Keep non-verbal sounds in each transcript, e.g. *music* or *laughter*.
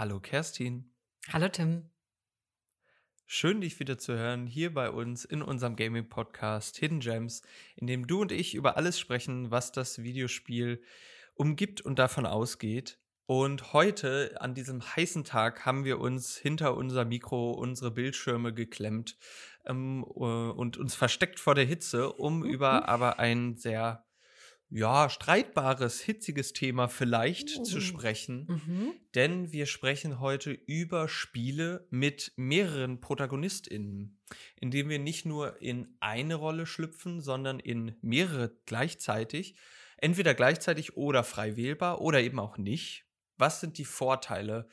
Hallo Kerstin. Hallo Tim. Schön, dich wieder zu hören hier bei uns in unserem Gaming-Podcast Hidden Gems, in dem du und ich über alles sprechen, was das Videospiel umgibt und davon ausgeht. Und heute, an diesem heißen Tag, haben wir uns hinter unser Mikro unsere Bildschirme geklemmt ähm, äh, und uns versteckt vor der Hitze, um mhm. über aber ein sehr ja, streitbares, hitziges Thema vielleicht mhm. zu sprechen. Mhm. Denn wir sprechen heute über Spiele mit mehreren ProtagonistInnen, indem wir nicht nur in eine Rolle schlüpfen, sondern in mehrere gleichzeitig. Entweder gleichzeitig oder frei wählbar oder eben auch nicht. Was sind die Vorteile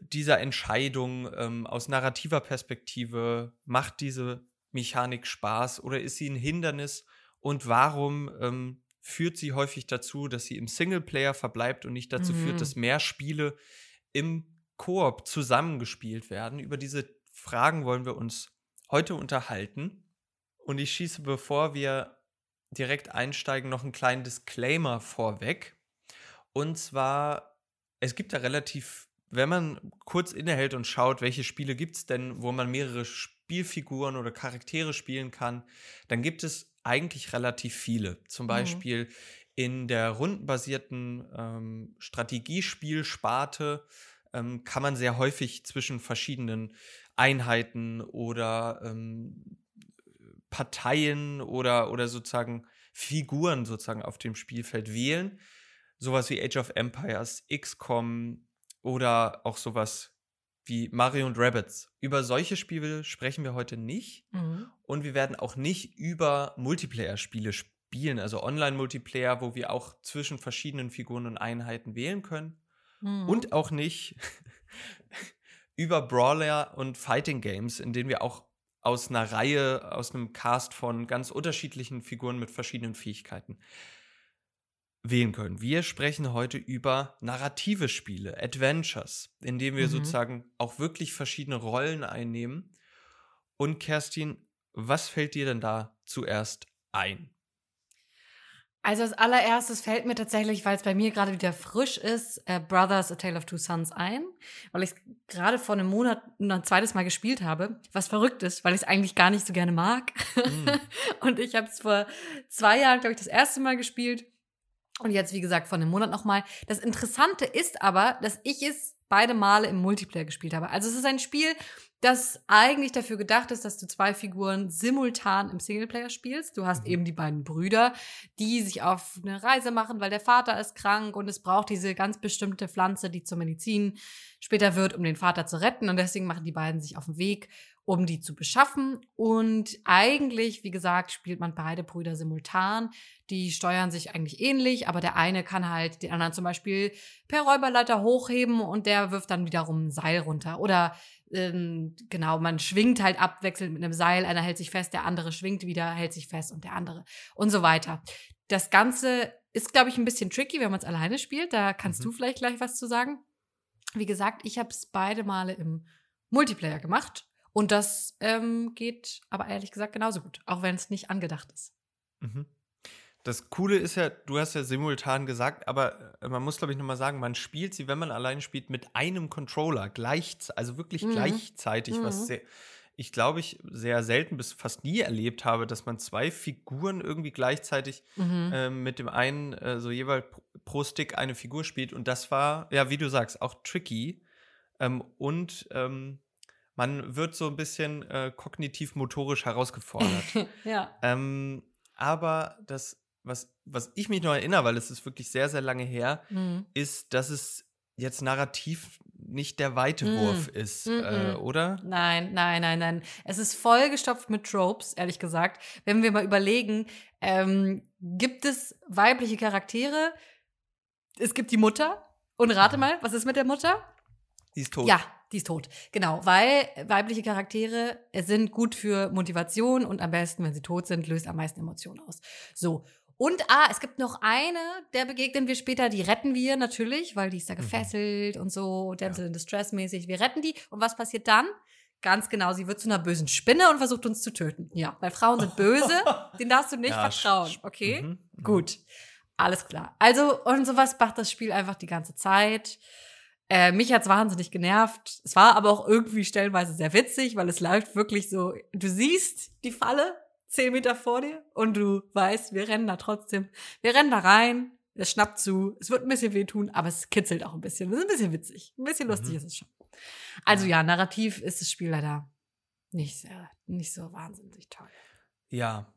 dieser Entscheidung ähm, aus narrativer Perspektive? Macht diese Mechanik Spaß oder ist sie ein Hindernis? Und warum ähm, führt sie häufig dazu, dass sie im Singleplayer verbleibt und nicht dazu mhm. führt, dass mehr Spiele im Koop zusammengespielt werden. Über diese Fragen wollen wir uns heute unterhalten. Und ich schieße, bevor wir direkt einsteigen, noch einen kleinen Disclaimer vorweg. Und zwar, es gibt da relativ, wenn man kurz innehält und schaut, welche Spiele gibt es denn, wo man mehrere Spielfiguren oder Charaktere spielen kann, dann gibt es eigentlich relativ viele. Zum mhm. Beispiel mhm. in der rundenbasierten ähm, Strategiespielsparte ähm, kann man sehr häufig zwischen verschiedenen Einheiten oder ähm, Parteien oder, oder sozusagen Figuren sozusagen auf dem Spielfeld wählen. Sowas wie Age of Empires, XCOM oder auch sowas wie Mario und Rabbits. Über solche Spiele sprechen wir heute nicht. Mhm. Und wir werden auch nicht über Multiplayer-Spiele spielen, also Online-Multiplayer, wo wir auch zwischen verschiedenen Figuren und Einheiten wählen können. Mhm. Und auch nicht *laughs* über Brawler und Fighting Games, in denen wir auch aus einer Reihe, aus einem Cast von ganz unterschiedlichen Figuren mit verschiedenen Fähigkeiten wählen können. Wir sprechen heute über narrative Spiele, Adventures, in denen wir mhm. sozusagen auch wirklich verschiedene Rollen einnehmen. Und Kerstin, was fällt dir denn da zuerst ein? Also als allererstes fällt mir tatsächlich, weil es bei mir gerade wieder frisch ist, äh, Brothers A Tale of Two Sons ein, weil ich es gerade vor einem Monat ein zweites Mal gespielt habe, was verrückt ist, weil ich es eigentlich gar nicht so gerne mag. Mm. *laughs* Und ich habe es vor zwei Jahren, glaube ich, das erste Mal gespielt und jetzt, wie gesagt, von einem Monat nochmal. Das Interessante ist aber, dass ich es beide Male im Multiplayer gespielt habe. Also es ist ein Spiel, das eigentlich dafür gedacht ist, dass du zwei Figuren simultan im Singleplayer spielst. Du hast mhm. eben die beiden Brüder, die sich auf eine Reise machen, weil der Vater ist krank und es braucht diese ganz bestimmte Pflanze, die zur Medizin später wird, um den Vater zu retten. Und deswegen machen die beiden sich auf den Weg um die zu beschaffen. Und eigentlich, wie gesagt, spielt man beide Brüder simultan. Die steuern sich eigentlich ähnlich, aber der eine kann halt den anderen zum Beispiel per Räuberleiter hochheben und der wirft dann wiederum ein Seil runter. Oder ähm, genau, man schwingt halt abwechselnd mit einem Seil. Einer hält sich fest, der andere schwingt wieder, hält sich fest und der andere und so weiter. Das Ganze ist, glaube ich, ein bisschen tricky, wenn man es alleine spielt. Da kannst mhm. du vielleicht gleich was zu sagen. Wie gesagt, ich habe es beide Male im Multiplayer gemacht und das ähm, geht aber ehrlich gesagt genauso gut, auch wenn es nicht angedacht ist. Mhm. Das Coole ist ja, du hast ja simultan gesagt, aber äh, man muss, glaube ich, nochmal sagen, man spielt sie, wenn man allein spielt, mit einem Controller, gleich, also wirklich mhm. gleichzeitig, mhm. was sehr, ich glaube, ich sehr selten bis fast nie erlebt habe, dass man zwei Figuren irgendwie gleichzeitig äh, mit dem einen, äh, so jeweils pro Stick eine Figur spielt. Und das war, ja, wie du sagst, auch tricky. Ähm, und ähm, man wird so ein bisschen äh, kognitiv-motorisch herausgefordert. *laughs* ja. Ähm, aber das, was, was ich mich noch erinnere, weil es ist wirklich sehr, sehr lange her, mhm. ist, dass es jetzt narrativ nicht der weite mhm. Wurf ist, mhm. Äh, oder? Nein, nein, nein, nein. Es ist vollgestopft mit Tropes, ehrlich gesagt. Wenn wir mal überlegen, ähm, gibt es weibliche Charaktere? Es gibt die Mutter. Und rate mal, was ist mit der Mutter? Die ist tot. Ja, die ist tot. Genau, weil weibliche Charaktere sind gut für Motivation und am besten, wenn sie tot sind, löst am meisten Emotionen aus. So. Und ah, es gibt noch eine, der begegnen wir später, die retten wir natürlich, weil die ist da mhm. gefesselt mhm. und so, Damsel ja. in Distress mäßig. Wir retten die. Und was passiert dann? Ganz genau, sie wird zu einer bösen Spinne und versucht uns zu töten. Ja, weil Frauen sind böse, *laughs* denen darfst du nicht ja, vertrauen, okay? Mhm. Mhm. Gut. Alles klar. Also, und sowas macht das Spiel einfach die ganze Zeit. Äh, mich hat's wahnsinnig genervt. Es war aber auch irgendwie stellenweise sehr witzig, weil es läuft wirklich so, du siehst die Falle zehn Meter vor dir und du weißt, wir rennen da trotzdem. Wir rennen da rein, es schnappt zu, es wird ein bisschen wehtun, aber es kitzelt auch ein bisschen. Es ist ein bisschen witzig. Ein bisschen lustig mhm. ist es schon. Also ja, narrativ ist das Spiel leider nicht sehr, nicht so wahnsinnig toll. Ja.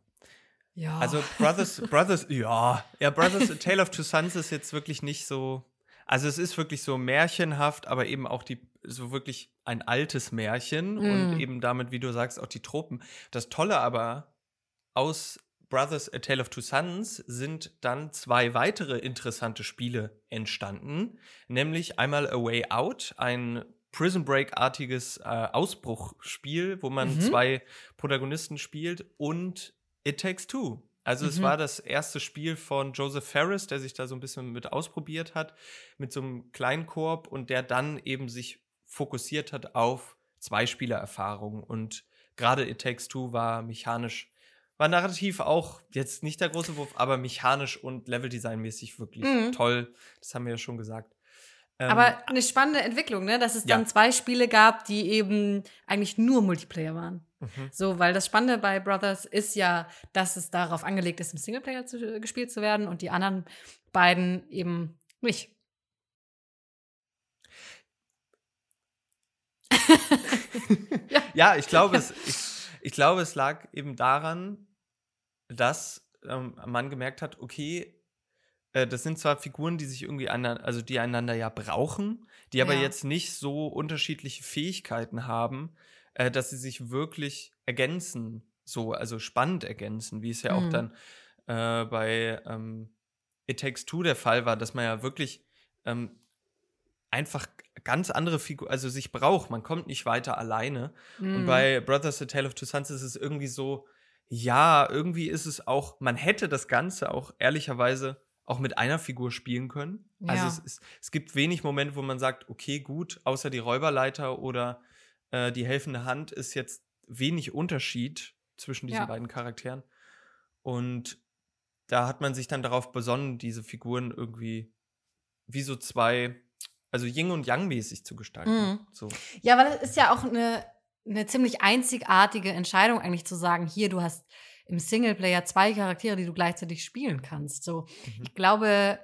Ja. Also Brothers, *laughs* Brothers, ja. Ja, Brothers, A *laughs* Tale of Two Sons ist jetzt wirklich nicht so. Also es ist wirklich so märchenhaft, aber eben auch die so wirklich ein altes Märchen mm. und eben damit, wie du sagst, auch die Tropen. Das Tolle aber aus Brothers A Tale of Two Sons sind dann zwei weitere interessante Spiele entstanden, nämlich einmal A Way Out, ein Prison Break-artiges äh, Ausbruchspiel, wo man mhm. zwei Protagonisten spielt und It Takes Two. Also mhm. es war das erste Spiel von Joseph Ferris, der sich da so ein bisschen mit ausprobiert hat, mit so einem kleinen Korb und der dann eben sich fokussiert hat auf Zwei-Spieler-Erfahrung. Und gerade It Takes Two war mechanisch, war narrativ auch jetzt nicht der große Wurf, aber mechanisch und Leveldesign-mäßig wirklich mhm. toll. Das haben wir ja schon gesagt. Aber ähm, eine spannende Entwicklung, ne? dass es ja. dann zwei Spiele gab, die eben eigentlich nur Multiplayer waren. Mhm. So, weil das Spannende bei Brothers ist ja, dass es darauf angelegt ist, im Singleplayer zu, äh, gespielt zu werden und die anderen beiden eben nicht. *laughs* ja. ja. ich glaube, es, ich, ich glaube, es lag eben daran, dass ähm, man gemerkt hat, okay, äh, das sind zwar Figuren, die sich irgendwie einander, also die einander ja brauchen, die aber ja. jetzt nicht so unterschiedliche Fähigkeiten haben, äh, dass sie sich wirklich ergänzen, so, also spannend ergänzen, wie es ja mhm. auch dann äh, bei ähm, It Takes Two der Fall war, dass man ja wirklich ähm, einfach ganz andere Figuren, also sich braucht. Man kommt nicht weiter alleine. Mhm. Und bei Brothers The Tale of Two Sons ist es irgendwie so, ja, irgendwie ist es auch, man hätte das Ganze auch ehrlicherweise auch mit einer Figur spielen können. Also ja. Also es, es, es, gibt wenig Momente, wo man sagt, okay, gut, außer die Räuberleiter oder äh, die helfende Hand ist jetzt wenig Unterschied zwischen diesen ja. beiden Charakteren. Und da hat man sich dann darauf besonnen, diese Figuren irgendwie wie so zwei, also Yin und Yang mäßig zu gestalten. Mhm. So. Ja, weil es ist ja auch eine, eine ziemlich einzigartige Entscheidung eigentlich zu sagen, hier, du hast im Singleplayer zwei Charaktere, die du gleichzeitig spielen kannst. So, mhm. ich glaube,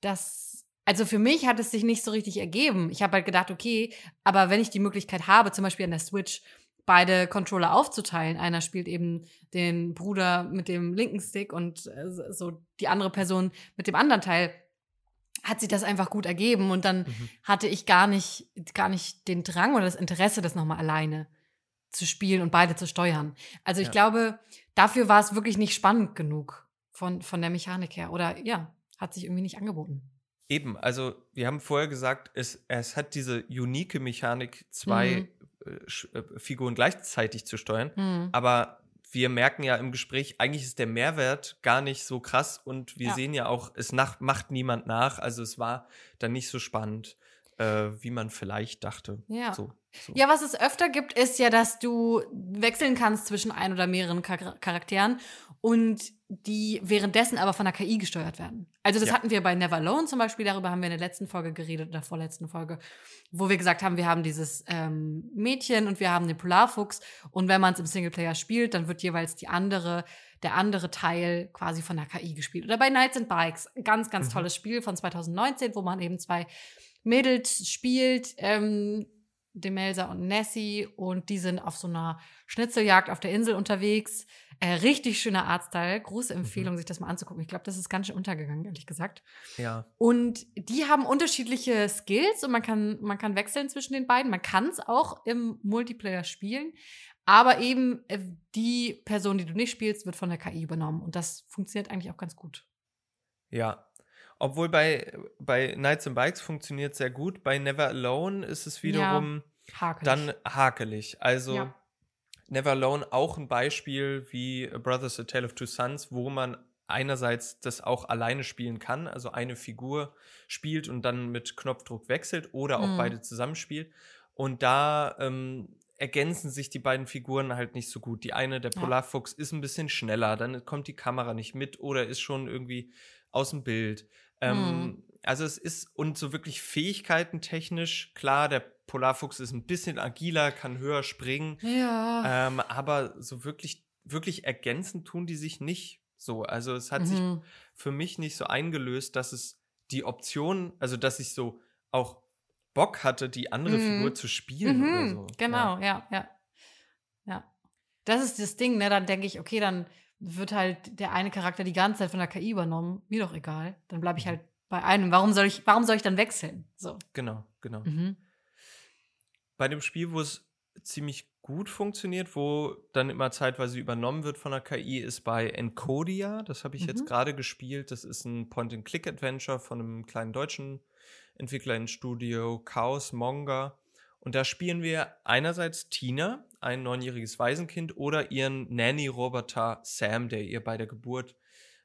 dass also für mich hat es sich nicht so richtig ergeben. Ich habe halt gedacht, okay, aber wenn ich die Möglichkeit habe, zum Beispiel an der Switch beide Controller aufzuteilen, einer spielt eben den Bruder mit dem linken Stick und äh, so die andere Person mit dem anderen Teil, hat sich das einfach gut ergeben und dann mhm. hatte ich gar nicht gar nicht den Drang oder das Interesse, das nochmal alleine zu spielen und beide zu steuern. Also ich ja. glaube, dafür war es wirklich nicht spannend genug von, von der Mechanik her. Oder ja, hat sich irgendwie nicht angeboten. Eben, also wir haben vorher gesagt, es, es hat diese unique Mechanik, zwei mhm. äh, äh Figuren gleichzeitig zu steuern. Mhm. Aber wir merken ja im Gespräch, eigentlich ist der Mehrwert gar nicht so krass und wir ja. sehen ja auch, es nach, macht niemand nach. Also es war dann nicht so spannend äh, wie man vielleicht dachte. Ja. So, so. Ja, was es öfter gibt, ist ja, dass du wechseln kannst zwischen ein oder mehreren Char Charakteren und die währenddessen aber von der KI gesteuert werden. Also das ja. hatten wir bei Never Alone zum Beispiel, darüber haben wir in der letzten Folge geredet oder vorletzten Folge, wo wir gesagt haben, wir haben dieses ähm, Mädchen und wir haben den Polarfuchs und wenn man es im Singleplayer spielt, dann wird jeweils die andere der andere Teil quasi von der KI gespielt. Oder bei Knights and Bikes, ganz, ganz mhm. tolles Spiel von 2019, wo man eben zwei Mädels spielt, ähm, Demelsa und Nessie, und die sind auf so einer Schnitzeljagd auf der Insel unterwegs. Äh, richtig schöner Artstyle. Große mhm. Empfehlung, mhm. sich das mal anzugucken. Ich glaube, das ist ganz schön untergegangen, ehrlich gesagt. Ja. Und die haben unterschiedliche Skills und man kann, man kann wechseln zwischen den beiden. Man kann es auch im Multiplayer spielen. Aber eben äh, die Person, die du nicht spielst, wird von der KI übernommen. Und das funktioniert eigentlich auch ganz gut. Ja, obwohl bei, bei Knights and Bikes funktioniert sehr gut. Bei Never Alone ist es wiederum ja, hakelig. dann hakelig. Also ja. Never Alone auch ein Beispiel wie Brothers A Tale of Two Sons, wo man einerseits das auch alleine spielen kann, also eine Figur spielt und dann mit Knopfdruck wechselt oder auch mhm. beide zusammenspielt. Und da ähm, ergänzen sich die beiden Figuren halt nicht so gut. Die eine, der Polarfuchs, ja. ist ein bisschen schneller, dann kommt die Kamera nicht mit oder ist schon irgendwie aus dem Bild. Ähm, hm. also es ist, und so wirklich Fähigkeiten technisch, klar, der Polarfuchs ist ein bisschen agiler, kann höher springen. Ja. Ähm, aber so wirklich, wirklich ergänzend tun die sich nicht so. Also es hat sich Mhm. für mich nicht so eingelöst, dass es die Option, also dass ich so auch Bock hatte, die andere Mhm. Figur zu spielen oder Mhm, so. Genau, ja. ja, ja, Das ist das Ding, ne? Dann denke ich, okay, dann wird halt der eine Charakter die ganze Zeit von der KI übernommen. Mir doch egal. Dann bleibe ich Mhm. halt bei einem. Warum soll ich, warum soll ich dann wechseln? So. Genau, genau. Mhm. Bei dem Spiel, wo es ziemlich gut funktioniert, wo dann immer zeitweise übernommen wird von der KI, ist bei Encodia. Das habe ich jetzt Mhm. gerade gespielt. Das ist ein Point-and-Click-Adventure von einem kleinen deutschen Entwickler in Studio, Chaos Monga. Und da spielen wir einerseits Tina, ein neunjähriges Waisenkind, oder ihren Nanny-Roboter Sam, der ihr bei der Geburt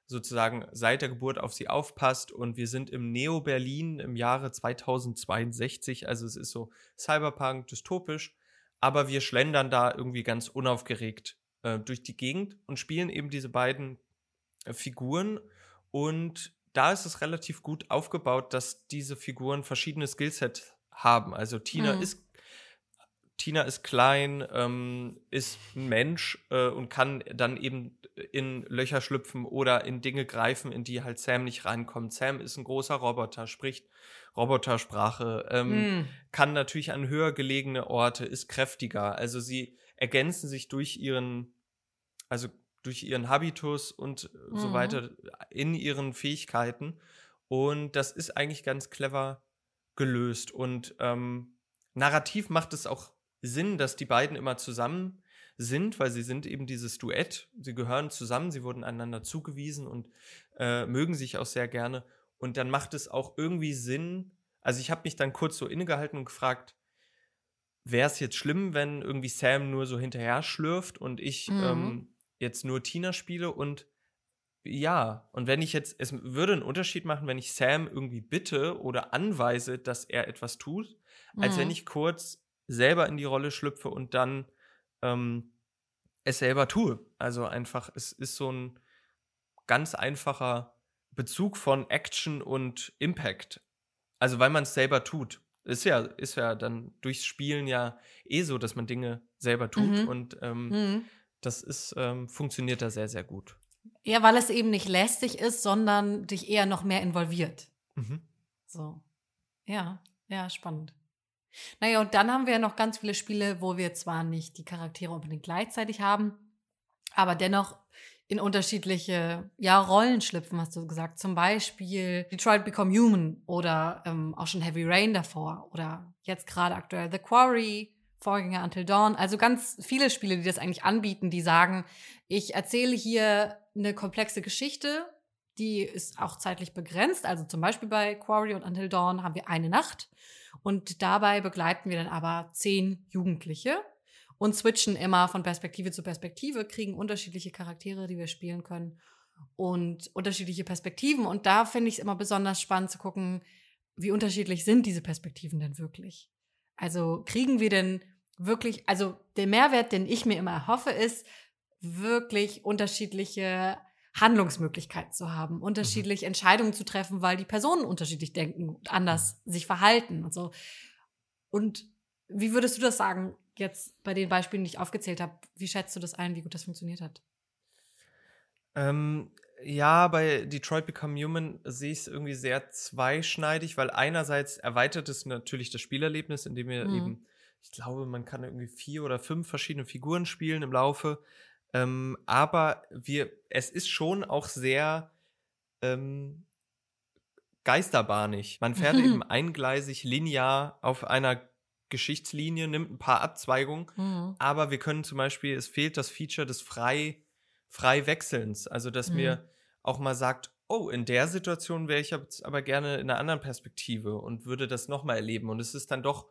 sozusagen seit der Geburt auf sie aufpasst. Und wir sind im Neo-Berlin im Jahre 2062. Also es ist so Cyberpunk, dystopisch. Aber wir schlendern da irgendwie ganz unaufgeregt äh, durch die Gegend und spielen eben diese beiden äh, Figuren. Und da ist es relativ gut aufgebaut, dass diese Figuren verschiedene Skillsets haben. Also Tina Mhm. ist Tina ist klein, ähm, ist ein Mensch äh, und kann dann eben in Löcher schlüpfen oder in Dinge greifen, in die halt Sam nicht reinkommt. Sam ist ein großer Roboter, spricht Robotersprache, ähm, Mhm. kann natürlich an höher gelegene Orte, ist kräftiger. Also sie ergänzen sich durch ihren, also durch ihren Habitus und so Mhm. weiter in ihren Fähigkeiten. Und das ist eigentlich ganz clever gelöst. Und ähm, narrativ macht es auch Sinn, dass die beiden immer zusammen sind, weil sie sind eben dieses Duett. Sie gehören zusammen, sie wurden einander zugewiesen und äh, mögen sich auch sehr gerne. Und dann macht es auch irgendwie Sinn. Also ich habe mich dann kurz so innegehalten und gefragt, wäre es jetzt schlimm, wenn irgendwie Sam nur so hinterher schlürft und ich Mhm. ähm, jetzt nur Tina spiele und ja, und wenn ich jetzt, es würde einen Unterschied machen, wenn ich Sam irgendwie bitte oder anweise, dass er etwas tut, als wenn Mhm. ich kurz selber in die Rolle schlüpfe und dann ähm, es selber tue. Also einfach, es ist so ein ganz einfacher Bezug von Action und Impact. Also weil man es selber tut. Ist ja, ist ja dann durchs Spielen ja eh so, dass man Dinge selber tut Mhm. und ähm, Mhm. das ist, ähm, funktioniert da sehr, sehr gut. Ja, weil es eben nicht lästig ist, sondern dich eher noch mehr involviert. Mhm. So. Ja, ja, spannend. Naja, und dann haben wir ja noch ganz viele Spiele, wo wir zwar nicht die Charaktere unbedingt gleichzeitig haben, aber dennoch in unterschiedliche ja, Rollen schlüpfen, hast du gesagt. Zum Beispiel Detroit Become Human oder ähm, auch schon Heavy Rain davor oder jetzt gerade aktuell The Quarry, Vorgänger Until Dawn. Also ganz viele Spiele, die das eigentlich anbieten, die sagen, ich erzähle hier eine komplexe Geschichte, die ist auch zeitlich begrenzt. Also zum Beispiel bei Quarry und Until Dawn haben wir eine Nacht und dabei begleiten wir dann aber zehn Jugendliche und switchen immer von Perspektive zu Perspektive, kriegen unterschiedliche Charaktere, die wir spielen können und unterschiedliche Perspektiven. Und da finde ich es immer besonders spannend zu gucken, wie unterschiedlich sind diese Perspektiven denn wirklich? Also kriegen wir denn wirklich, also der Mehrwert, den ich mir immer erhoffe, ist, wirklich unterschiedliche Handlungsmöglichkeiten zu haben, unterschiedlich Entscheidungen zu treffen, weil die Personen unterschiedlich denken und anders sich verhalten und so. Und wie würdest du das sagen, jetzt bei den Beispielen, die ich aufgezählt habe? Wie schätzt du das ein, wie gut das funktioniert hat? Ähm, ja, bei Detroit Become Human sehe ich es irgendwie sehr zweischneidig, weil einerseits erweitert es natürlich das Spielerlebnis, indem wir Mhm. eben, ich glaube, man kann irgendwie vier oder fünf verschiedene Figuren spielen im Laufe. Ähm, aber wir, es ist schon auch sehr ähm, geisterbahnig. Man fährt eben *laughs* eingleisig linear auf einer Geschichtslinie, nimmt ein paar Abzweigungen Mhm. aber wir können zum Beispiel, es fehlt das Feature des frei, frei Wechselns. Also, dass mir auch mal sagt, oh, in der Situation wäre ich jetzt aber gerne in einer anderen Perspektive und würde das nochmal erleben. Und es ist dann doch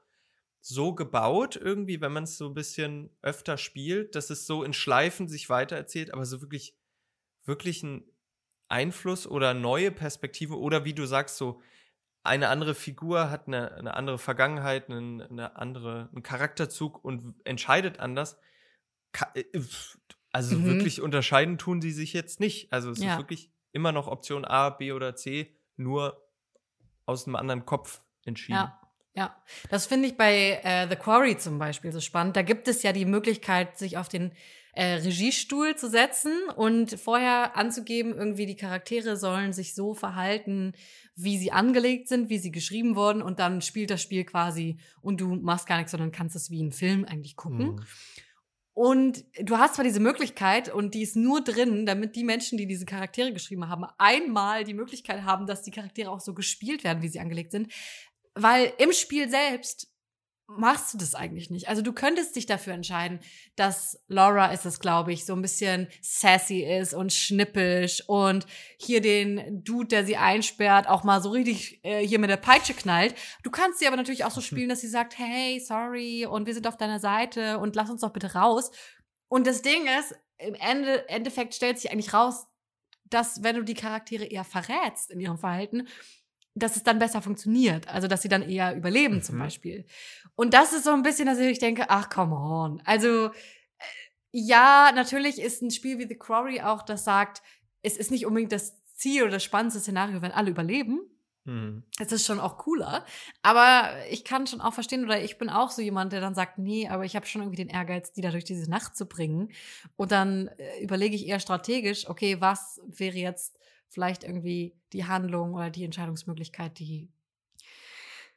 so gebaut, irgendwie, wenn man es so ein bisschen öfter spielt, dass es so in Schleifen sich weitererzählt, aber so wirklich, wirklich ein Einfluss oder neue Perspektive oder wie du sagst, so eine andere Figur hat eine, eine andere Vergangenheit, eine, eine andere, einen Charakterzug und entscheidet anders. Äh, pf, also Mhm. wirklich unterscheiden tun sie sich jetzt nicht. Also es Ja. ist wirklich immer noch Option A, B oder C, nur aus einem anderen Kopf entschieden. Ja. Ja, das finde ich bei äh, The Quarry zum Beispiel so spannend. Da gibt es ja die Möglichkeit, sich auf den äh, Regiestuhl zu setzen und vorher anzugeben, irgendwie die Charaktere sollen sich so verhalten, wie sie angelegt sind, wie sie geschrieben wurden und dann spielt das Spiel quasi und du machst gar nichts, sondern kannst es wie einen Film eigentlich gucken. Mhm. Und du hast zwar diese Möglichkeit und die ist nur drin, damit die Menschen, die diese Charaktere geschrieben haben, einmal die Möglichkeit haben, dass die Charaktere auch so gespielt werden, wie sie angelegt sind. Weil im Spiel selbst machst du das eigentlich nicht. Also du könntest dich dafür entscheiden, dass Laura ist es, glaube ich, so ein bisschen sassy ist und schnippisch und hier den Dude, der sie einsperrt, auch mal so richtig äh, hier mit der Peitsche knallt. Du kannst sie aber natürlich auch so spielen, dass sie sagt, hey, sorry und wir sind auf deiner Seite und lass uns doch bitte raus. Und das Ding ist, im Ende, Endeffekt stellt sich eigentlich raus, dass wenn du die Charaktere eher verrätst in ihrem Verhalten, dass es dann besser funktioniert. Also, dass sie dann eher überleben mhm. zum Beispiel. Und das ist so ein bisschen, dass ich denke, ach, come on. Also, äh, ja, natürlich ist ein Spiel wie The Quarry auch, das sagt, es ist nicht unbedingt das Ziel oder das spannendste Szenario, wenn alle überleben. Mhm. Es ist schon auch cooler. Aber ich kann schon auch verstehen, oder ich bin auch so jemand, der dann sagt, nee, aber ich habe schon irgendwie den Ehrgeiz, die da durch diese Nacht zu bringen. Und dann äh, überlege ich eher strategisch, okay, was wäre jetzt vielleicht irgendwie die Handlung oder die Entscheidungsmöglichkeit, die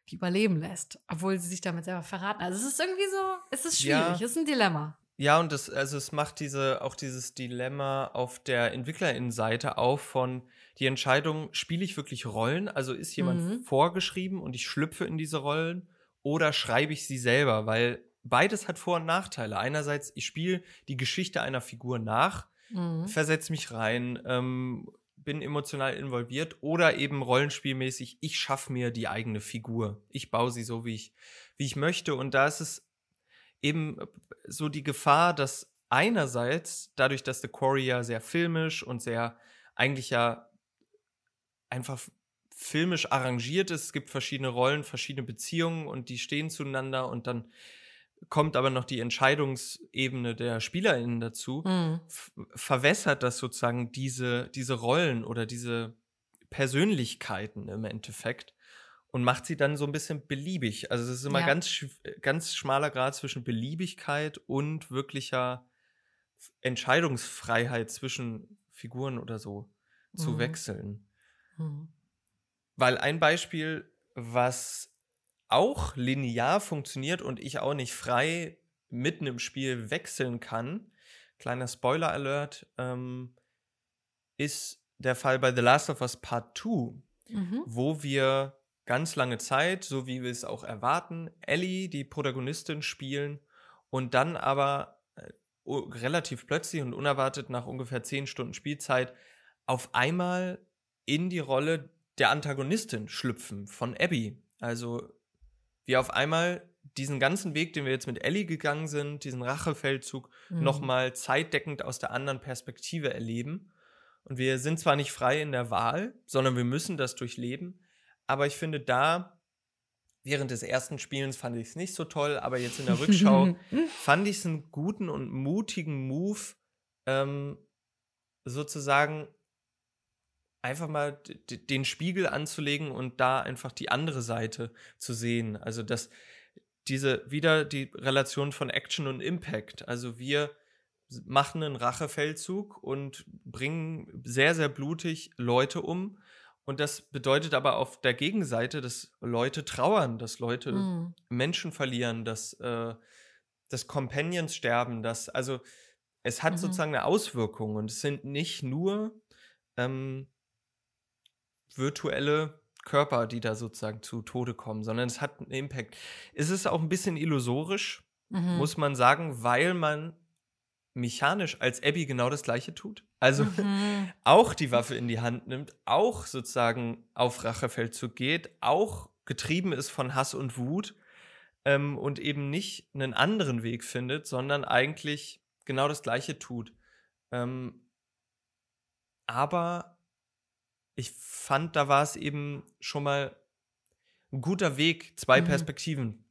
die überleben lässt, obwohl sie sich damit selber verraten. Also es ist irgendwie so, es ist schwierig, ja. es ist ein Dilemma. Ja, und das, also es macht diese, auch dieses Dilemma auf der Entwicklerinnenseite auf von die Entscheidung, spiele ich wirklich Rollen? Also ist jemand mhm. vorgeschrieben und ich schlüpfe in diese Rollen oder schreibe ich sie selber? Weil beides hat Vor- und Nachteile. Einerseits, ich spiele die Geschichte einer Figur nach, mhm. versetze mich rein, ähm, bin emotional involviert oder eben rollenspielmäßig, ich schaffe mir die eigene Figur. Ich baue sie so, wie ich, wie ich möchte. Und da ist es eben so die Gefahr, dass einerseits, dadurch, dass The Quarry ja sehr filmisch und sehr eigentlich ja einfach filmisch arrangiert ist, es gibt verschiedene Rollen, verschiedene Beziehungen und die stehen zueinander und dann kommt aber noch die Entscheidungsebene der SpielerInnen dazu, mhm. verwässert das sozusagen diese, diese Rollen oder diese Persönlichkeiten im Endeffekt und macht sie dann so ein bisschen beliebig. Also es ist immer ja. ganz, ganz schmaler Grad zwischen Beliebigkeit und wirklicher Entscheidungsfreiheit zwischen Figuren oder so mhm. zu wechseln. Mhm. Weil ein Beispiel, was auch linear funktioniert und ich auch nicht frei mitten im Spiel wechseln kann, kleiner Spoiler-Alert, ähm, ist der Fall bei The Last of Us Part 2, mhm. wo wir ganz lange Zeit, so wie wir es auch erwarten, Ellie, die Protagonistin, spielen und dann aber äh, relativ plötzlich und unerwartet nach ungefähr 10 Stunden Spielzeit auf einmal in die Rolle der Antagonistin schlüpfen von Abby. Also wir auf einmal diesen ganzen Weg, den wir jetzt mit Ellie gegangen sind, diesen Rachefeldzug, mhm. nochmal zeitdeckend aus der anderen Perspektive erleben. Und wir sind zwar nicht frei in der Wahl, sondern wir müssen das durchleben. Aber ich finde, da, während des ersten Spielens fand ich es nicht so toll, aber jetzt in der Rückschau *laughs* fand ich es einen guten und mutigen Move, ähm, sozusagen einfach mal den Spiegel anzulegen und da einfach die andere Seite zu sehen. Also dass diese wieder die Relation von Action und Impact. Also wir machen einen Rachefeldzug und bringen sehr, sehr blutig Leute um. Und das bedeutet aber auf der Gegenseite, dass Leute trauern, dass Leute mhm. Menschen verlieren, dass, äh, dass Companions sterben, dass, also es hat mhm. sozusagen eine Auswirkung und es sind nicht nur ähm, virtuelle Körper, die da sozusagen zu Tode kommen, sondern es hat einen Impact. Es ist auch ein bisschen illusorisch, mhm. muss man sagen, weil man mechanisch als Abby genau das gleiche tut. Also mhm. *laughs* auch die Waffe in die Hand nimmt, auch sozusagen auf Rachefeldzug geht, auch getrieben ist von Hass und Wut ähm, und eben nicht einen anderen Weg findet, sondern eigentlich genau das gleiche tut. Ähm, aber ich fand, da war es eben schon mal ein guter Weg, zwei mhm. Perspektiven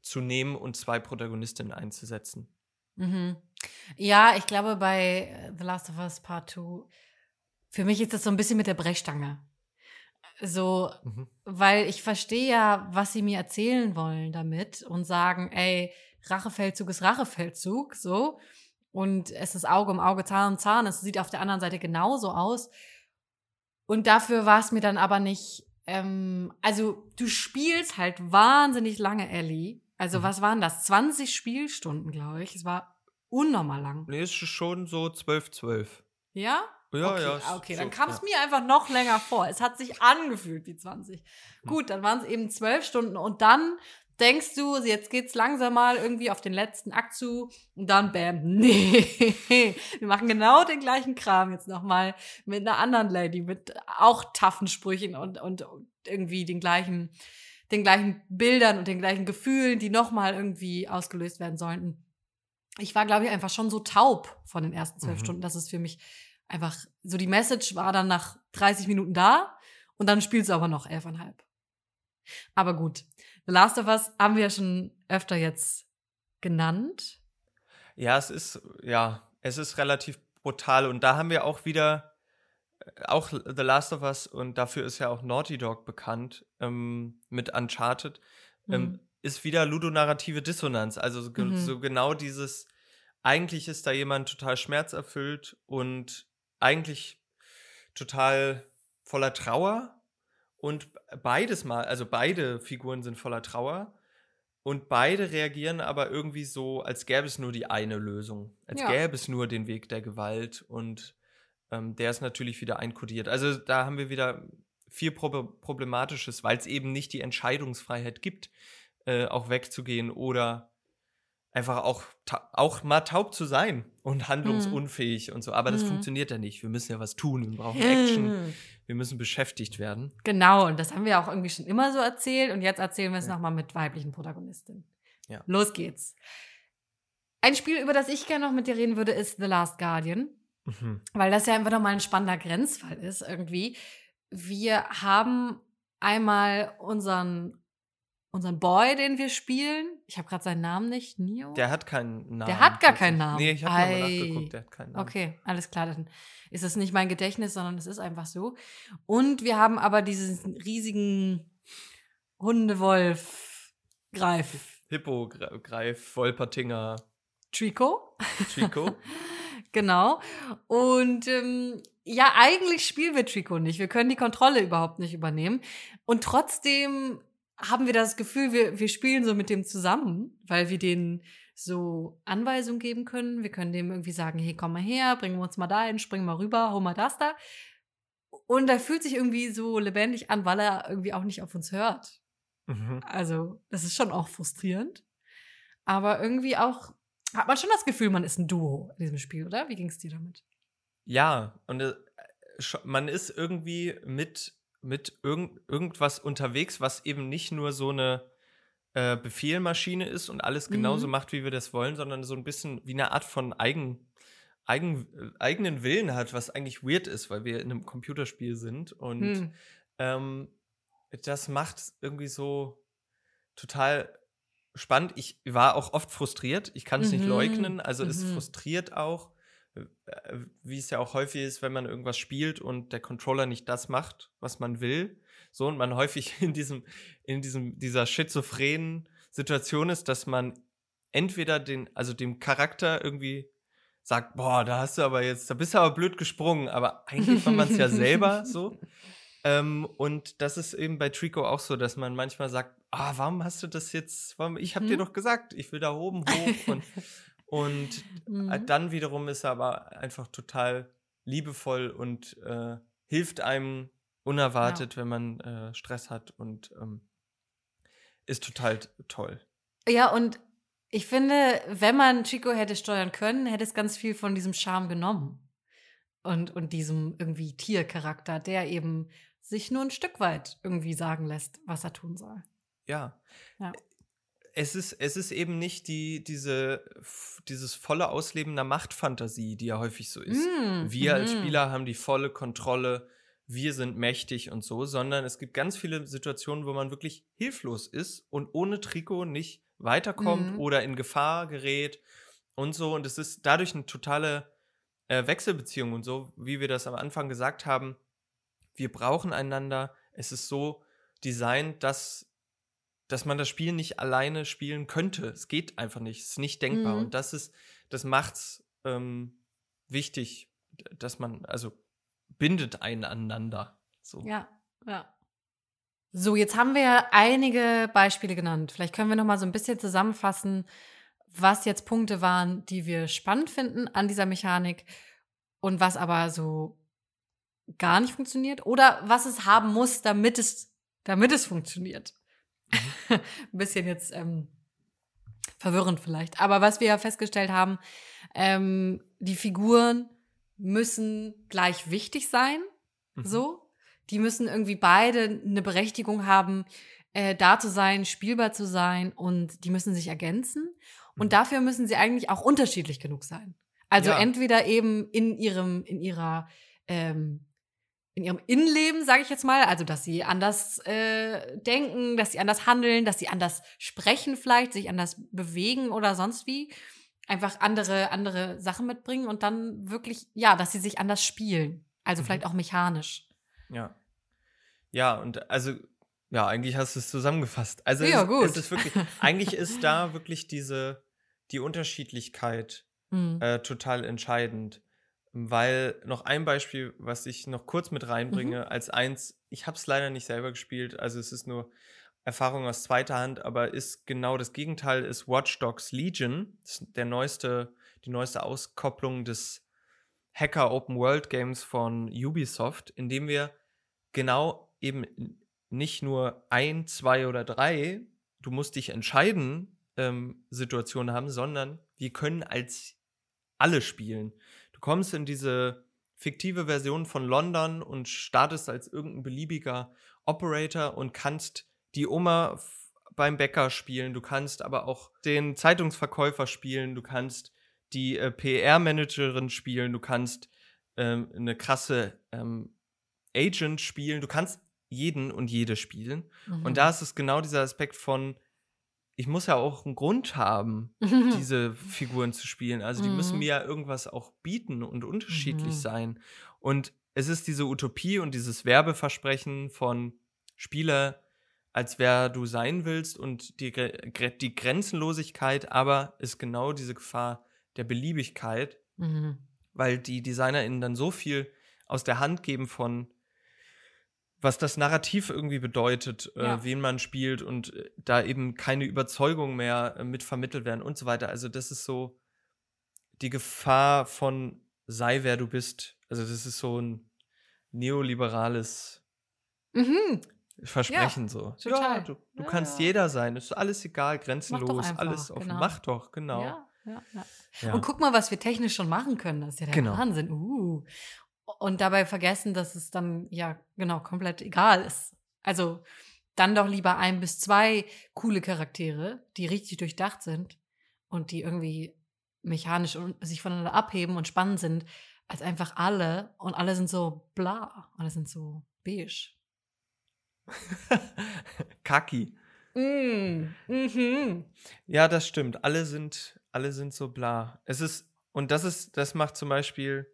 zu nehmen und zwei Protagonistinnen einzusetzen. Mhm. Ja, ich glaube, bei The Last of Us Part 2, für mich ist das so ein bisschen mit der Brechstange. So, Mhm. weil ich verstehe ja, was sie mir erzählen wollen damit und sagen, ey, Rachefeldzug ist Rachefeldzug, so. Und es ist Auge um Auge, Zahn um Zahn. Es sieht auf der anderen Seite genauso aus. Und dafür war es mir dann aber nicht, ähm, also du spielst halt wahnsinnig lange, Ellie. Also Mhm. was waren das? 20 Spielstunden, glaube ich. Es war unnormal lang. Nee, ist schon so 12, 12. Ja? Ja, okay, ja. ah, okay, so, dann kam es ja. mir einfach noch länger vor. Es hat sich angefühlt wie 20. Hm. Gut, dann waren es eben zwölf Stunden und dann denkst du, jetzt geht's langsam mal irgendwie auf den letzten Akt zu und dann bam, *laughs* nee. Wir machen genau den gleichen Kram jetzt nochmal mit einer anderen Lady, mit auch taffen Sprüchen und, und irgendwie den gleichen, den gleichen Bildern und den gleichen Gefühlen, die nochmal irgendwie ausgelöst werden sollten. Ich war, glaube ich, einfach schon so taub von den ersten zwölf Mhm. Stunden, dass es für mich einfach so die Message war dann nach 30 Minuten da und dann spielst du aber noch elfeinhalb. Aber gut, The Last of Us haben wir ja schon öfter jetzt genannt. Ja, es ist, ja, es ist relativ brutal. Und da haben wir auch wieder, äh, auch The Last of Us, und dafür ist ja auch Naughty Dog bekannt, ähm, mit Uncharted, ähm, Mhm. ist wieder ludonarrative Dissonanz. Also so, Mhm. so genau dieses, eigentlich ist da jemand total schmerzerfüllt und eigentlich total voller Trauer. Und beides mal, also beide Figuren sind voller Trauer. Und beide reagieren aber irgendwie so, als gäbe es nur die eine Lösung. Als Ja. gäbe es nur den Weg der Gewalt. Und ähm, der ist natürlich wieder einkodiert. Also da haben wir wieder viel Prob Problematisches, weil es eben nicht die Entscheidungsfreiheit gibt, äh, auch wegzugehen oder einfach auch, auch mal taub zu sein und handlungsunfähig und so. Aber das Mhm. funktioniert ja nicht. Wir müssen ja was tun. Wir brauchen Action. Mhm. *laughs* Wir müssen beschäftigt werden. Genau, und das haben wir auch irgendwie schon immer so erzählt und jetzt erzählen wir es Ja. nochmal mit weiblichen Protagonistinnen. Ja. Los geht's. Ein Spiel, über das ich gerne noch mit dir reden würde, ist The Last Guardian. Mhm. weil das ja einfach nochmal ein spannender Grenzfall ist irgendwie. Wir haben einmal unseren, unseren Boy, den wir spielen. Ich habe gerade seinen Namen nicht. Neo? Der hat keinen Namen. Der hat gar keinen Namen. Nee, ich habe nochmal Ei. nachgeguckt, der hat keinen Namen. Okay, alles klar. Dann ist es nicht mein Gedächtnis, sondern es ist einfach so. Und wir haben aber diesen riesigen Hundewolf Greif Hippo, Gre- Greif, Wolpertinger, Trico. Chico. *laughs* Genau. Und ähm, ja, eigentlich spielen wir Trico nicht. Wir können die Kontrolle überhaupt nicht übernehmen. Und trotzdem haben wir das Gefühl, wir, wir spielen so mit dem zusammen, weil wir denen so Anweisungen geben können. Wir können dem irgendwie sagen, hey, komm mal her, bringen wir uns mal dahin, spring mal rüber, hol mal das da. Und er fühlt sich irgendwie so lebendig an, weil er irgendwie auch nicht auf uns hört. mhm. Also, das ist schon auch frustrierend. Aber irgendwie auch hat man schon das Gefühl, man ist ein Duo in diesem Spiel, oder? Wie ging es dir damit? Ja, und äh, man ist irgendwie mit, mit irgend, irgendwas unterwegs, was eben nicht nur so eine äh, Befehlmaschine ist und alles genauso Mhm. macht, wie wir das wollen, sondern so ein bisschen wie eine Art von eigen, eigen, äh, eigenen Willen hat, was eigentlich weird ist, weil wir in einem Computerspiel sind. Und Hm. ähm, das macht irgendwie so total spannend. Ich war auch oft frustriert. Ich kann es nicht Mhm. leugnen. Also es Mhm. frustriert auch, wie es ja auch häufig ist, wenn man irgendwas spielt und der Controller nicht das macht, was man will. So und man *laughs* häufig in diesem, in diesem, dieser schizophrenen Situation ist, dass man entweder den, also dem Charakter irgendwie sagt, boah, da hast du aber jetzt, da bist du aber blöd gesprungen, aber eigentlich war man es ja selber *laughs* so. Ähm, und das ist eben bei Trico auch so, dass man manchmal sagt, ah, warum hast du das jetzt, warum, ich habe dir Hm? doch gesagt, ich will da oben hoch und, *laughs* und äh, Mhm. dann wiederum ist er aber einfach total liebevoll und äh, hilft einem unerwartet, wenn man äh, Stress hat und ähm, ist total toll. Ja, und ich finde, wenn man Chico hätte steuern können, hätte es ganz viel von diesem Charme genommen. Und, und diesem irgendwie Tiercharakter, der eben sich nur ein Stück weit irgendwie sagen lässt, was er tun soll. Ja. Ja. Es ist, es ist eben nicht die, diese, dieses volle Ausleben einer Machtfantasie, die ja häufig so ist. Mm, Wir als mhm. Spieler haben die volle Kontrolle, wir sind mächtig und so, sondern es gibt ganz viele Situationen, wo man wirklich hilflos ist und ohne Trikot nicht weiterkommt Mhm. oder in Gefahr gerät und so. Und es ist dadurch eine totale äh, Wechselbeziehung und so, wie wir das am Anfang gesagt haben. Wir brauchen einander. Es ist so designt, dass, dass man das Spiel nicht alleine spielen könnte. Es geht einfach nicht. Es ist nicht denkbar. Mhm. Und das ist, das macht's ähm, wichtig, dass man, also bindet einen aneinander. So. Ja, ja. So, jetzt haben wir einige Beispiele genannt. Vielleicht können wir noch mal so ein bisschen zusammenfassen, was jetzt Punkte waren, die wir spannend finden an dieser Mechanik und was aber so gar nicht funktioniert oder was es haben muss, damit es, damit es funktioniert. *laughs* Ein bisschen jetzt ähm, verwirrend vielleicht. Aber was wir ja festgestellt haben, ähm, die Figuren müssen gleich wichtig sein. Mhm. So. Die müssen irgendwie beide eine Berechtigung haben, äh, da zu sein, spielbar zu sein und die müssen sich ergänzen. Und Mhm. dafür müssen sie eigentlich auch unterschiedlich genug sein. Also Ja. entweder eben in ihrem, in ihrer, ähm, in ihrem Innenleben, sage ich jetzt mal, also dass sie anders äh, denken, dass sie anders handeln, dass sie anders sprechen vielleicht, sich anders bewegen oder sonst wie, einfach andere andere Sachen mitbringen und dann wirklich, ja, dass sie sich anders spielen, also Mhm. vielleicht auch mechanisch. Ja. Ja, und also, ja, eigentlich hast du es zusammengefasst. Also, Ja, es, gut. es ist wirklich, *laughs* eigentlich ist da wirklich diese, die Unterschiedlichkeit Mhm. äh, total entscheidend. Weil noch ein Beispiel, was ich noch kurz mit reinbringe, Mhm. als eins, ich habe es leider nicht selber gespielt, also es ist nur Erfahrung aus zweiter Hand, aber ist genau das Gegenteil, ist Watch Dogs Legion, der neueste, die neueste Auskopplung des Hacker Open World Games von Ubisoft, in dem wir genau eben nicht nur ein, zwei oder drei, du musst dich entscheiden, ähm, Situationen haben, sondern wir können als alle spielen. Du kommst in diese fiktive Version von London und startest als irgendein beliebiger Operator und kannst die Oma beim Bäcker spielen, du kannst aber auch den Zeitungsverkäufer spielen, du kannst die äh, PR-Managerin spielen, du kannst ähm, eine krasse ähm, Agent spielen, du kannst jeden und jede spielen. Mhm. Und da ist es genau dieser Aspekt von, ich muss ja auch einen Grund haben, Mhm. *laughs* diese Figuren zu spielen. Also die müssen Mhm. mir ja irgendwas auch bieten und unterschiedlich Mhm. sein. Und es ist diese Utopie und dieses Werbeversprechen von Spieler, als wer du sein willst und die, die Grenzenlosigkeit, aber ist genau diese Gefahr der Beliebigkeit, Mhm. weil die DesignerInnen dann so viel aus der Hand geben von was das Narrativ irgendwie bedeutet, Ja. äh, wen man spielt und äh, da eben keine Überzeugung mehr äh, mit vermittelt werden und so weiter. Also das ist so die Gefahr von sei wer du bist. Also das ist so ein neoliberales Mhm. Versprechen so. total. Ja, du, du Ja, kannst ja. jeder sein. Ist alles egal, grenzenlos, einfach, alles offen. genau. Mach doch, genau. Ja, ja, ja. Ja. Und guck mal, was wir technisch schon machen können. Das ist ja der Genau. Wahnsinn. Uh. Und dabei vergessen, dass es dann ja genau komplett egal ist. Also dann doch lieber ein bis zwei coole Charaktere, die richtig durchdacht sind und die irgendwie mechanisch und sich voneinander abheben und spannend sind, als einfach alle und alle sind so bla, alle sind so beige. *laughs* Kaki. Mm, mhm. Ja, das stimmt. Alle sind, alle sind so bla. Es ist, und das ist, das macht zum Beispiel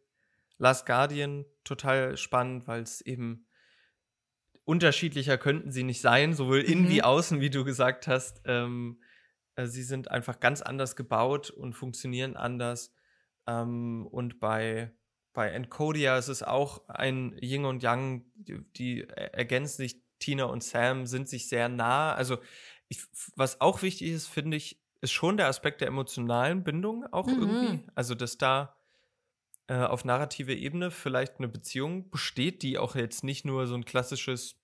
Last Guardian total spannend, weil es eben unterschiedlicher könnten sie nicht sein, sowohl innen Mhm. wie außen, wie du gesagt hast. Ähm, äh, sie sind einfach ganz anders gebaut und funktionieren anders. Ähm, und bei, bei Encodia ist es auch ein Yin und Yang, die, die er- ergänzen sich. Tina und Sam sind sich sehr nah. Also, ich, was auch wichtig ist, finde ich, ist schon der Aspekt der emotionalen Bindung auch Mhm. irgendwie. Also, dass da äh, auf narrative Ebene vielleicht eine Beziehung besteht, die auch jetzt nicht nur so ein klassisches,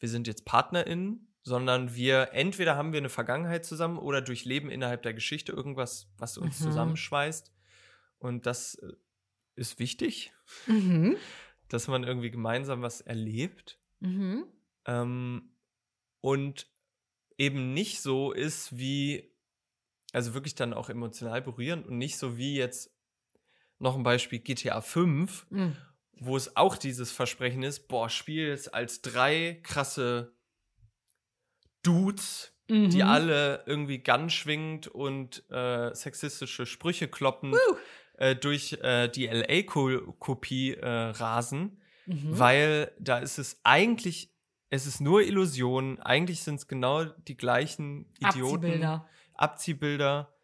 wir sind jetzt PartnerInnen, sondern wir entweder haben wir eine Vergangenheit zusammen oder durchleben innerhalb der Geschichte irgendwas, was uns Mhm. zusammenschweißt. Und das äh, ist wichtig, Mhm. *laughs* dass man irgendwie gemeinsam was erlebt. Mhm. Ähm, und eben nicht so ist wie, also wirklich dann auch emotional berührend und nicht so wie jetzt noch ein Beispiel GTA 5, Mhm. wo es auch dieses Versprechen ist, boah, spiel jetzt als drei krasse Dudes, die Mhm. alle irgendwie Gun schwingend und äh, sexistische Sprüche kloppen, äh, durch äh, die LA-Kopie äh, rasen Mhm. weil da ist es eigentlich, es ist nur Illusion. Eigentlich sind es genau die gleichen Idioten. Abziehbilder. Abziehbilder.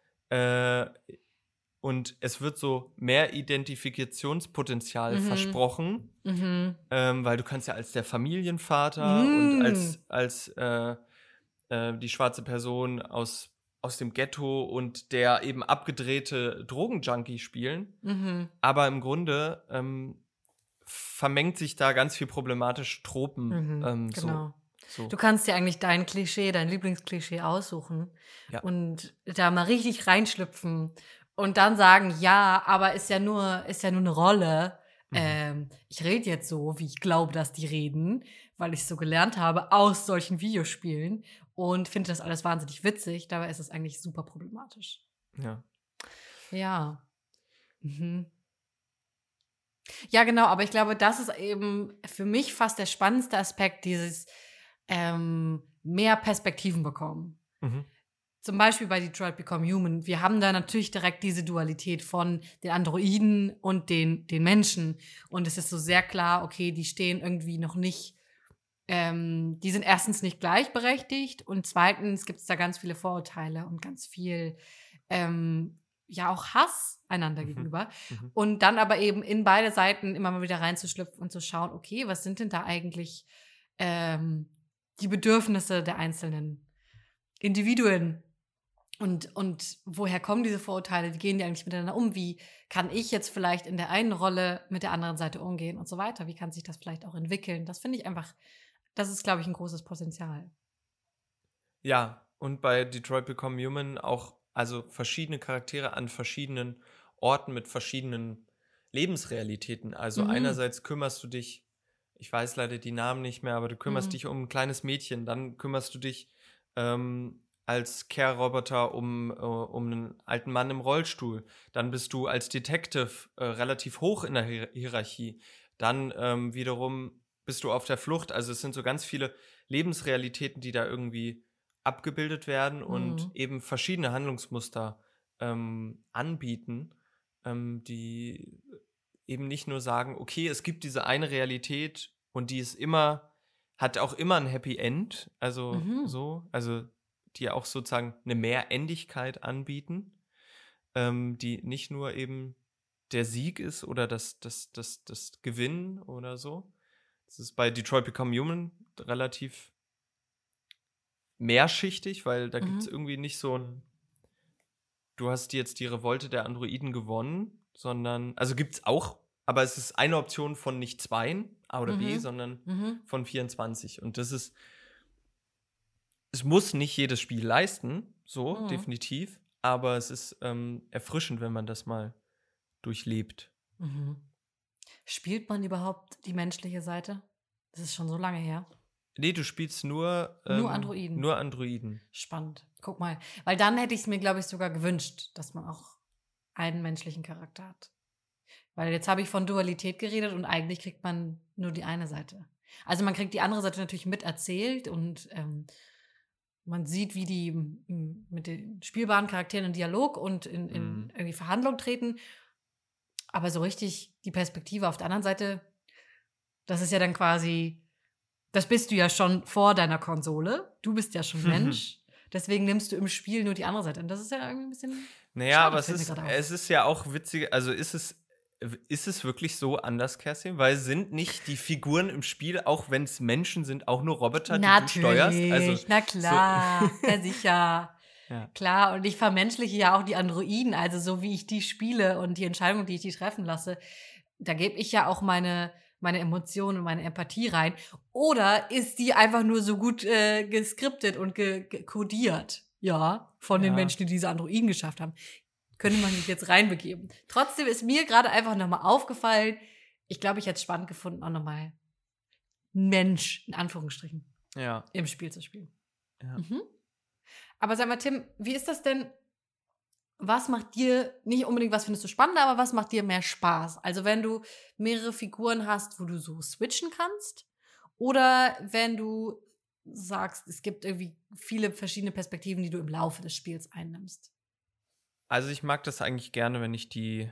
Und es wird so mehr Identifikationspotenzial Mhm. versprochen, Mhm. ähm, weil du kannst ja als der Familienvater Mm. und als, als äh, äh, die schwarze Person aus, aus dem Ghetto und der eben abgedrehte Drogenjunkie spielen. Mhm. Aber im Grunde ähm, vermengt sich da ganz viel problematische Tropen. Mhm. Ähm, genau. So, so. Du kannst dir eigentlich dein Klischee, dein Lieblingsklischee aussuchen Ja. und da mal richtig reinschlüpfen und dann sagen, ja, aber ist ja nur, ist ja nur eine Rolle. Mhm. Ähm, ich rede jetzt so, wie ich glaube, dass die reden, weil ich es so gelernt habe aus solchen Videospielen und finde das alles wahnsinnig witzig. Dabei ist es eigentlich super problematisch. ja. Ja. Mhm. Ja, genau, aber ich glaube, das ist eben für mich fast der spannendste Aspekt, dieses ähm, mehr Perspektiven bekommen. Mhm. Zum Beispiel bei Detroit Become Human. Wir haben da natürlich direkt diese Dualität von den Androiden und den, den Menschen. Und es ist so sehr klar, okay, die stehen irgendwie noch nicht, ähm, die sind erstens nicht gleichberechtigt und zweitens gibt es da ganz viele Vorurteile und ganz viel, ähm, ja, auch Hass einander Mhm. gegenüber. Mhm. Und dann aber eben in beide Seiten immer mal wieder reinzuschlüpfen und zu schauen, okay, was sind denn da eigentlich ähm, die Bedürfnisse der einzelnen Individuen? Und, und woher kommen diese Vorurteile? Wie gehen die eigentlich miteinander um? Wie kann ich jetzt vielleicht in der einen Rolle mit der anderen Seite umgehen und so weiter? Wie kann sich das vielleicht auch entwickeln? Das finde ich einfach, das ist, glaube ich, ein großes Potenzial. Ja, und bei Detroit Become Human auch also verschiedene Charaktere an verschiedenen Orten mit verschiedenen Lebensrealitäten. Also Mhm. einerseits kümmerst du dich, ich weiß leider die Namen nicht mehr, aber du kümmerst Mhm. dich um ein kleines Mädchen, dann kümmerst du dich ähm, als Care-Roboter um, äh, um einen alten Mann im Rollstuhl. Dann bist du als Detective äh, relativ hoch in der Hier Hierarchie. Dann ähm, wiederum bist du auf der Flucht. Also es sind so ganz viele Lebensrealitäten, die da irgendwie abgebildet werden und Mhm. eben verschiedene Handlungsmuster ähm, anbieten, ähm, die eben nicht nur sagen, okay, es gibt diese eine Realität und die ist immer, hat auch immer ein Happy End, also Mhm. so, also die auch sozusagen eine Mehrendigkeit anbieten, ähm, die nicht nur eben der Sieg ist oder das, das, das, das Gewinnen oder so. Das ist bei Detroit Become Human relativ mehrschichtig, weil da gibt es Mhm. irgendwie nicht so ein, du hast jetzt die Revolte der Androiden gewonnen, sondern, also gibt es auch, aber es ist eine Option von nicht zweien, A oder B, Mhm. sondern Mhm. von 24. Und das ist, es muss nicht jedes Spiel leisten, so, Mhm. definitiv, aber es ist ähm, erfrischend, wenn man das mal durchlebt. Mhm. Spielt man überhaupt die menschliche Seite? Das ist schon so lange her. Nee, du spielst nur, ähm, Nur Androiden. Nur Androiden. Spannend. Guck mal. Weil dann hätte ich es mir, glaube ich, sogar gewünscht, dass man auch einen menschlichen Charakter hat. Weil jetzt habe ich von Dualität geredet und eigentlich kriegt man nur die eine Seite. Also man kriegt die andere Seite natürlich miterzählt und ähm, man sieht, wie die m, mit den spielbaren Charakteren in Dialog und in, in Mhm. irgendwie Verhandlung treten. Aber so richtig die Perspektive auf der anderen Seite, das ist ja dann quasi, das bist du ja schon vor deiner Konsole. Du bist ja schon *laughs* Mensch. Deswegen nimmst du im Spiel nur die andere Seite. Und das ist ja irgendwie ein bisschen. Naja, Schade, aber es ist, es ist ja auch witzig, also ist es, ist es wirklich so anders, Kerstin? Weil sind nicht die Figuren im Spiel, auch wenn es Menschen sind, auch nur Roboter, die du steuerst? Also, na klar, *laughs* ja sicher. Ja. Klar, und ich vermenschliche ja auch die Androiden, also so wie ich die spiele und die Entscheidungen, die ich die treffen lasse, da gebe ich ja auch meine, meine Emotionen und meine Empathie rein. Oder ist die einfach nur so gut äh, geskriptet und ge ge ja, von den Ja. Menschen, die diese Androiden geschafft haben? Könnte man sich jetzt reinbegeben. Trotzdem ist mir gerade einfach nochmal aufgefallen, ich glaube, ich hätte es spannend gefunden, auch nochmal Mensch, in Anführungsstrichen, ja. im Spiel zu spielen. Ja. Mhm. Aber sag mal, Tim, wie ist das denn? Was macht dir nicht unbedingt, was findest du spannender, aber was macht dir mehr Spaß? Also, wenn du mehrere Figuren hast, wo du so switchen kannst, oder wenn du sagst, es gibt irgendwie viele verschiedene Perspektiven, die du im Laufe des Spiels einnimmst. Also ich mag das eigentlich gerne, wenn ich die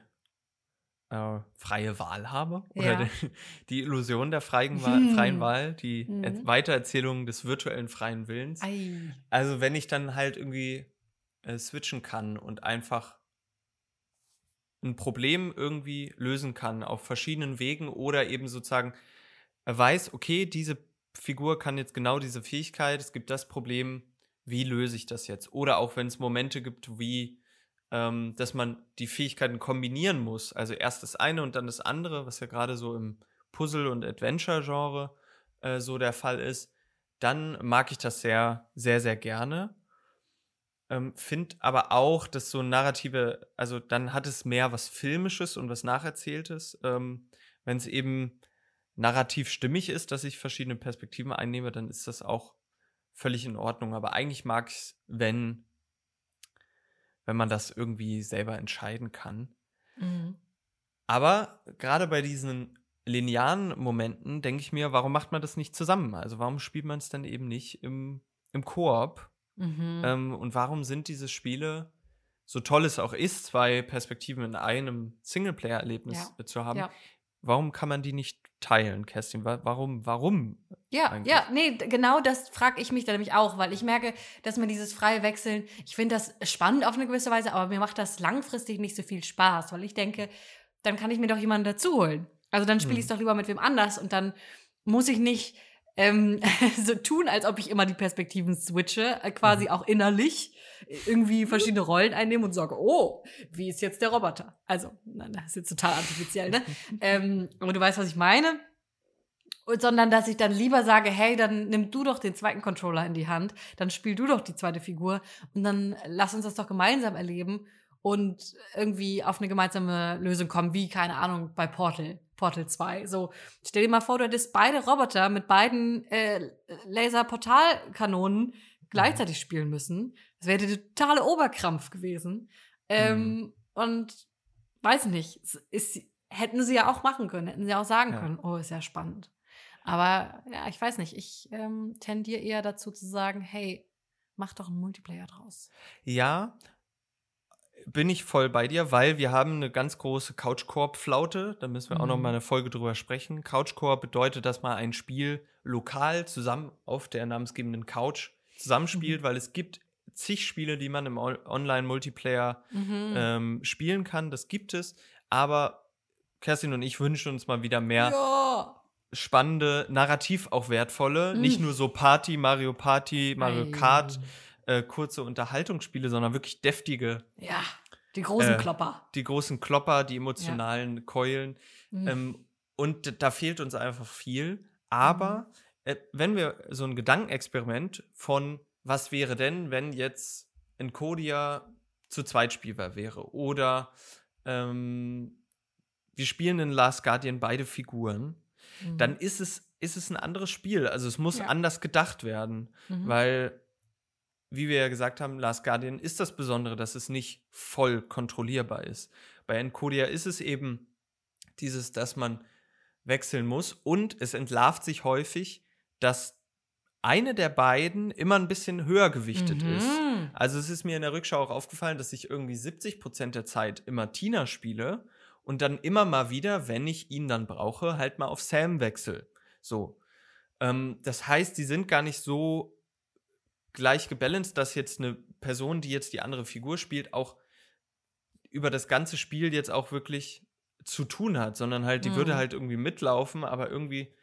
äh, freie Wahl habe. Ja. Oder die, die Illusion der freien Wahl, *laughs* Hm. freien Wahl die. Er- Weitererzählung des virtuellen freien Willens. Ei. Also wenn ich dann halt irgendwie äh, switchen kann und einfach ein Problem irgendwie lösen kann auf verschiedenen Wegen oder eben sozusagen weiß, okay, diese Figur kann jetzt genau diese Fähigkeit, es gibt das Problem, wie löse ich das jetzt? Oder auch wenn es Momente gibt, wie ähm, dass man die Fähigkeiten kombinieren muss, also erst das eine und dann das andere, was ja gerade so im Puzzle- und Adventure-Genre äh, so der Fall ist, dann mag ich das sehr, sehr, sehr gerne. Ähm, Find aber auch, dass so narrative, also dann hat es mehr was Filmisches und was Nacherzähltes. Ähm, Wenn es eben narrativ stimmig ist, dass ich verschiedene Perspektiven einnehme, dann ist das auch völlig in Ordnung. Aber eigentlich mag ich es, wenn, wenn man das irgendwie selber entscheiden kann. Mhm. Aber gerade bei diesen linearen Momenten denke ich mir, warum macht man das nicht zusammen? Also warum spielt man es dann eben nicht im, im Koop? Mhm. Ähm, und warum sind diese Spiele, so toll es auch ist, zwei Perspektiven in einem Singleplayer-Erlebnis Ja. zu haben, Ja. warum kann man die nicht teilen, Kerstin? Wa- Warum, warum? Ja, eigentlich. ja, nee, genau das frage ich mich dann nämlich auch, weil ich merke, dass mir dieses freie Wechseln, ich finde das spannend auf eine gewisse Weise, aber mir macht das langfristig nicht so viel Spaß, weil ich denke, dann kann ich mir doch jemanden dazu holen. Also dann spiele Hm. ich es doch lieber mit wem anders und dann muss ich nicht ähm, *laughs* so tun, als ob ich immer die Perspektiven switche, äh, quasi Mhm. auch innerlich irgendwie verschiedene Rollen einnehmen und sage, oh, wie ist jetzt der Roboter? Also, nein, das ist jetzt total artifiziell, ne? *laughs* ähm, aber du weißt, was ich meine. Und, sondern dass ich dann lieber sage, hey, dann nimm du doch den zweiten Controller in die Hand, dann spiel du doch die zweite Figur und dann lass uns das doch gemeinsam erleben und irgendwie auf eine gemeinsame Lösung kommen, wie, keine Ahnung, bei Portal, Portal 2. So, stell dir mal vor, du hättest beide Roboter mit beiden äh, Laser-Portalkanonen gleichzeitig spielen müssen. Das wäre der totale Oberkrampf gewesen. Ähm, Und weiß nicht, ist, hätten sie ja auch machen können, hätten sie auch sagen Ja. können, oh, ist ja spannend. Aber ja, ich weiß nicht, ich ähm, tendiere eher dazu zu sagen, hey, mach doch einen Multiplayer draus. Ja, bin ich voll bei dir, weil wir haben eine ganz große Couch-Koop-Flaute. Da müssen wir auch noch Mhm. mal eine Folge drüber sprechen. Couch-Koop bedeutet, dass man ein Spiel lokal zusammen auf der namensgebenden Couch zusammenspielt, weil es gibt zig Spiele, die man im On- Online-Multiplayer Mhm. ähm, spielen kann. Das gibt es. Aber Kerstin und ich wünschen uns mal wieder mehr Ja. spannende, narrativ auch wertvolle, Mhm. nicht nur so Party, Mario Party, Mario. Kart, äh, kurze Unterhaltungsspiele, sondern wirklich deftige, Ja, die großen Äh, Klopper. die großen Klopper, die emotionalen Keulen. Mhm. Ähm, und da fehlt uns einfach viel. Aber Mhm. äh, wenn wir so ein Gedankenexperiment von, was wäre denn, wenn jetzt Encodia zu zweit spielbar wäre? Oder ähm, wir spielen in Last Guardian beide Figuren, Mhm. dann ist es, ist es ein anderes Spiel. Also es muss Ja. anders gedacht werden. Mhm. Weil, wie wir ja gesagt haben, Last Guardian ist das Besondere, dass es nicht voll kontrollierbar ist. Bei Encodia ist es eben dieses, dass man wechseln muss und es entlarvt sich häufig, dass eine der beiden immer ein bisschen höher gewichtet ist. Mhm. Also es ist mir in der Rückschau auch aufgefallen, dass ich irgendwie 70% der Zeit immer Tina spiele und dann immer mal wieder, wenn ich ihn dann brauche, halt mal auf Sam wechsel. So. Ähm, das heißt, die sind gar nicht so gleich gebalanced, dass jetzt eine Person, die jetzt die andere Figur spielt, auch über das ganze Spiel jetzt auch wirklich zu tun hat, sondern halt, die Mhm. würde halt irgendwie mitlaufen, aber irgendwie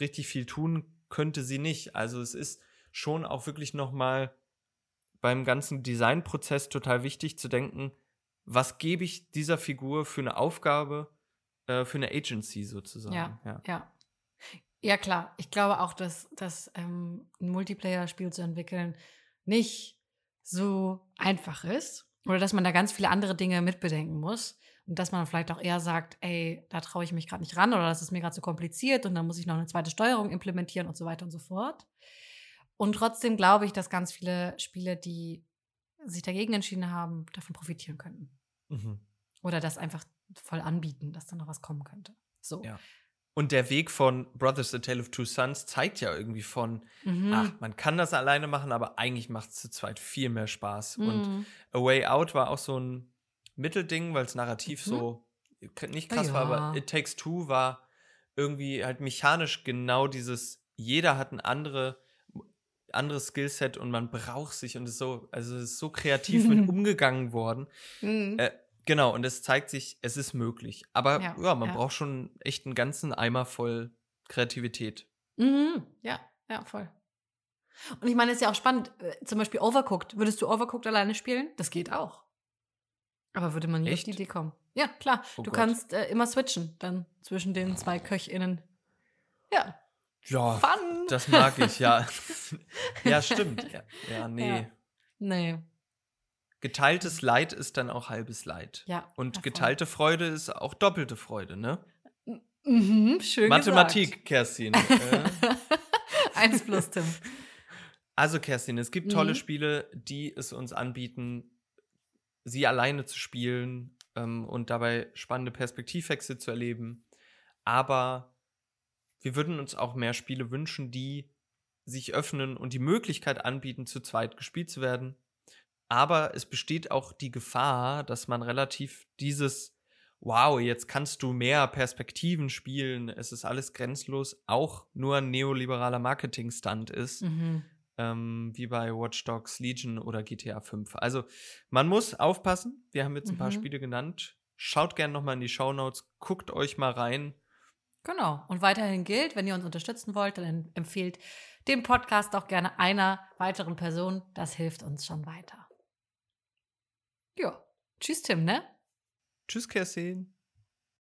richtig viel tun könnte sie nicht. Also es ist schon auch wirklich noch mal beim ganzen Designprozess total wichtig zu denken, was gebe ich dieser Figur für eine Aufgabe, äh, für eine Agency sozusagen. Ja, ja. ja. Ja, klar. Ich glaube auch, dass, dass ähm, ein Multiplayer-Spiel zu entwickeln nicht so einfach ist. Oder dass man da ganz viele andere Dinge mitbedenken muss. Und dass man vielleicht auch eher sagt, ey, da traue ich mich gerade nicht ran oder das ist mir gerade zu kompliziert und dann muss ich noch eine zweite Steuerung implementieren und so weiter und so fort. Und trotzdem glaube ich, dass ganz viele Spiele, die sich dagegen entschieden haben, davon profitieren könnten. Mhm. Oder das einfach voll anbieten, dass da noch was kommen könnte. So. Ja. Und der Weg von Brothers A Tale of Two Sons zeigt ja irgendwie von, Mhm. ach, man kann das alleine machen, aber eigentlich macht es zu zweit viel mehr Spaß. Und Mhm. A Way Out war auch so ein Mittelding, weil es narrativ Mhm. so nicht krass Ja. war, aber It Takes Two war irgendwie halt mechanisch genau dieses, jeder hat ein andere, anderes Skillset und man braucht sich und ist so, also es ist so kreativ mit *laughs* umgegangen worden. Mhm. Äh, genau, und es zeigt sich, es ist möglich. Aber Ja, ja, man ja. braucht schon echt einen ganzen Eimer voll Kreativität. Mhm. Ja, ja, voll. Und ich meine, es ist ja auch spannend. äh, Zum Beispiel Overcooked. Würdest du Overcooked alleine spielen? Das geht auch. Aber würde man nie Echt? auf die Idee kommen. Ja, klar. Oh du Gott. kannst äh, immer switchen, dann zwischen den zwei KöchInnen. Ja, Ja, fun. das mag ich, ja. *laughs* ja, stimmt. Ja, ja nee. Ja. Nee. Geteiltes Leid ist dann auch halbes Leid. Ja. Und ja, voll. geteilte Freude ist auch doppelte Freude, ne? Mhm, schön Mathematik, Kerstin. *laughs* äh, gesagt. Eins plus Tim. also, Kerstin, es gibt tolle Mhm. Spiele, die es uns anbieten, sie alleine zu spielen ähm, und dabei spannende Perspektivwechsel zu erleben. Aber wir würden uns auch mehr Spiele wünschen, die sich öffnen und die Möglichkeit anbieten, zu zweit gespielt zu werden. Aber es besteht auch die Gefahr, dass man relativ dieses Wow, jetzt kannst du mehr Perspektiven spielen, es ist alles grenzlos, auch nur ein neoliberaler Marketing-Stunt ist, Mhm. ähm, wie bei Watch Dogs Legion oder GTA 5. Also man muss aufpassen, wir haben jetzt ein paar Mhm. Spiele genannt. Schaut gerne nochmal in die Shownotes, guckt euch mal rein. Genau. Und weiterhin gilt, wenn ihr uns unterstützen wollt, dann empfehlt den Podcast auch gerne einer weiteren Person. Das hilft uns schon weiter. Ja. Tschüss, Tim, ne? Tschüss, Kerstin.